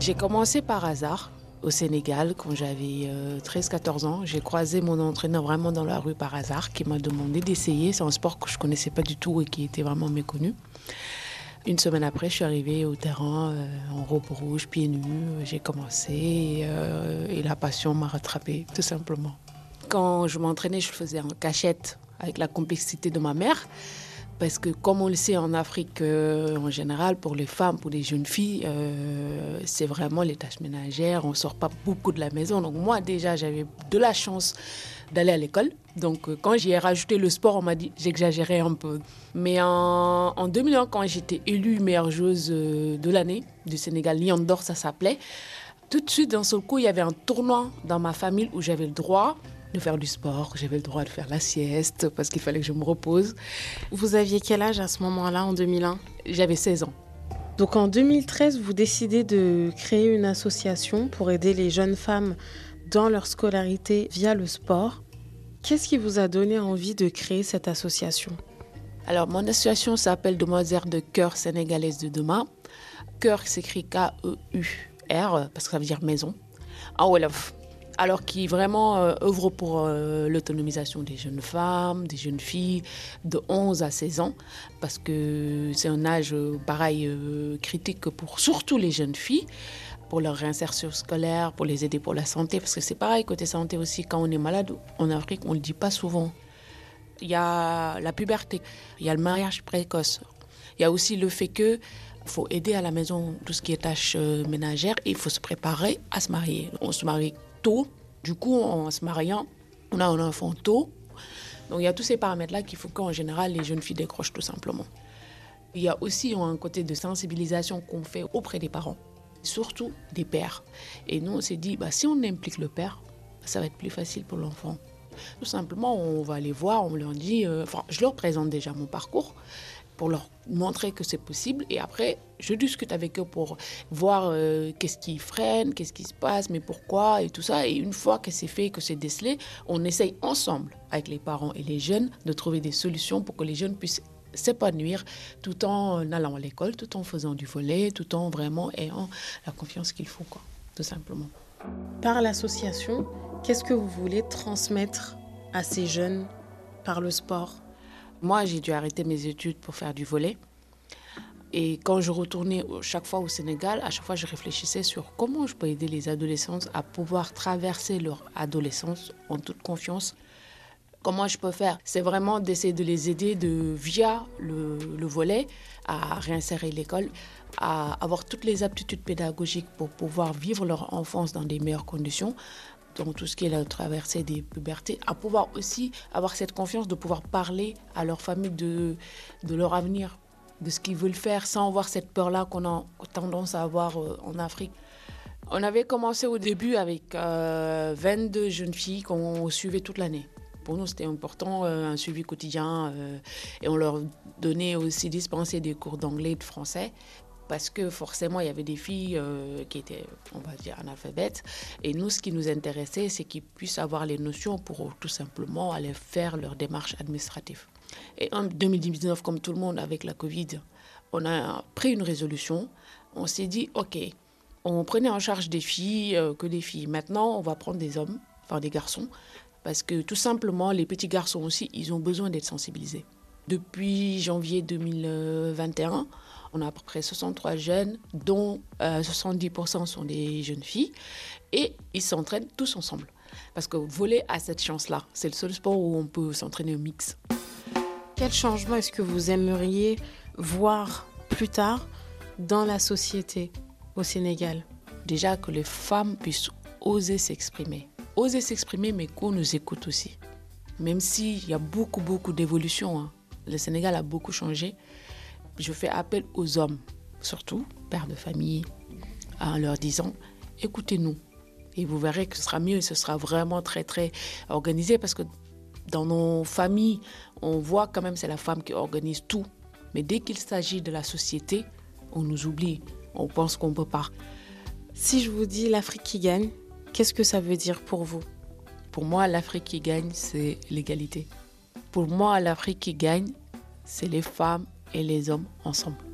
J'ai commencé par hasard au Sénégal quand j'avais 13-14 ans. J'ai croisé mon entraîneur vraiment dans la rue par hasard qui m'a demandé d'essayer. C'est un sport que je ne connaissais pas du tout et qui était vraiment méconnu. Une semaine après, je suis arrivée au terrain euh, en robe rouge, pieds nus. J'ai commencé euh, et la passion m'a rattrapée, tout simplement. Quand je m'entraînais, je le faisais en cachette avec la complexité de ma mère. Parce que comme on le sait en Afrique euh, en général, pour les femmes, pour les jeunes filles, c'est vraiment les tâches ménagères. On ne sort pas beaucoup de la maison. Donc moi déjà, j'avais de la chance d'aller à l'école. Donc euh, quand j'y ai rajouté le sport, on m'a dit j'exagérais un peu. Mais en, en 2001, quand j'étais élue meilleure joueuse euh, de l'année du Sénégal, Lion d'Or, ça s'appelait, tout de suite, d'un seul coup, il y avait un tournoi dans ma famille où j'avais le droit de faire du sport, j'avais le droit de faire la sieste parce qu'il fallait que je me repose. Vous aviez quel âge à ce moment-là, en 2001 J'avais 16 ans. Donc en 2013, vous décidez de créer une association pour aider les jeunes femmes dans leur scolarité via le sport. Qu'est-ce qui vous a donné envie de créer cette association? Alors, mon association s'appelle Demoiselles de cœur sénégalaise de demain. Cœur s'écrit K-E-U-R, parce que ça veut dire maison, en Wolof. Alors, qui vraiment euh, œuvre pour euh, l'autonomisation des jeunes femmes, des jeunes filles de 11 à 16 ans, parce que c'est un âge, euh, pareil, critique pour surtout les jeunes filles pour leur réinsertion scolaire, pour les aider pour la santé, parce que c'est pareil côté santé aussi, quand on est malade en Afrique, on ne le dit pas souvent. Il y a la puberté, il y a le mariage précoce, il y a aussi le fait que faut aider à la maison tout ce qui est tâches euh, ménagères et il faut se préparer à se marier. On se marie tôt, du coup en se mariant, on a un enfant tôt. Donc il y a tous ces paramètres-là qu'il faut qu'en général les jeunes filles décrochent tout simplement. Il y a aussi un côté de sensibilisation qu'on fait auprès des parents surtout des pères. Et nous, on s'est dit, bah, si on implique le père, ça va être plus facile pour l'enfant. Tout simplement, on va les voir, on leur dit, euh, enfin, je leur présente déjà mon parcours pour leur montrer que c'est possible. Et après, je discute avec eux pour voir euh, qu'est-ce qui freine, qu'est-ce qui se passe, mais pourquoi et tout ça. Et une fois que c'est fait, que c'est décelé, on essaye ensemble, avec les parents et les jeunes, de trouver des solutions pour que les jeunes puissent s'épanouir tout en allant à l'école, tout en faisant du volet, tout en vraiment ayant la confiance qu'il faut, quoi, tout simplement. Par l'association, qu'est-ce que vous voulez transmettre à ces jeunes par le sport? Moi, j'ai dû arrêter mes études pour faire du volet. Et quand je retournais chaque fois au Sénégal, à chaque fois, je réfléchissais sur comment je peux aider les adolescents à pouvoir traverser leur adolescence en toute confiance Comment je peux faire? C'est vraiment d'essayer de les aider de, via le, volet à réinsérer l'école, à avoir toutes les aptitudes pédagogiques pour pouvoir vivre leur enfance dans des meilleures conditions, dans tout ce qui est la traversée des pubertés, à pouvoir aussi avoir cette confiance de pouvoir parler à leur famille de, leur avenir, de ce qu'ils veulent faire sans avoir cette peur-là qu'on a tendance à avoir euh, en Afrique. On avait commencé au début avec 22 euh, jeunes filles qu'on suivait toute l'année pour nous, c'était important, euh, un suivi quotidien. Et on leur donnait aussi dispenser des cours d'anglais et de français parce que forcément, il y avait des filles euh, qui étaient, on va dire, analphabètes. Et nous, ce qui nous intéressait, c'est qu'ils puissent avoir les notions pour tout simplement aller faire leur démarche administrative. Et en 2019, comme tout le monde avec la Covid, on a pris une résolution. On s'est dit, OK, on prenait en charge des filles, que des filles. Maintenant, on va prendre des hommes, enfin des garçons, parce que tout simplement, les petits garçons aussi, ils ont besoin d'être sensibilisés. Depuis janvier 2021, on a à peu près 63 jeunes, dont 70% euh, sont des jeunes filles, et ils s'entraînent tous ensemble. Parce que voler a cette chance-là. C'est le seul sport où on peut s'entraîner au mix. Quel changement est-ce que vous aimeriez voir plus tard dans la société au Sénégal? Déjà que les femmes puissent oser s'exprimer oser s'exprimer, mais qu'on nous écoute aussi. Même s'il y a beaucoup, beaucoup d'évolutions, hein. Le Sénégal a beaucoup changé, je fais appel aux hommes, surtout pères de famille, en leur disant écoutez-nous. Et vous verrez que ce sera mieux, ce sera vraiment très, très organisé parce que dans nos familles, on voit quand même c'est la femme qui organise tout. Mais dès qu'il s'agit de la société, on nous oublie. On pense qu'on ne peut pas. Si je vous dis l'Afrique qui gagne, Qu'est-ce que ça veut dire pour vous? Pour moi, l'Afrique qui gagne, c'est l'égalité. Pour moi, l'Afrique qui gagne, c'est les femmes et les hommes ensemble.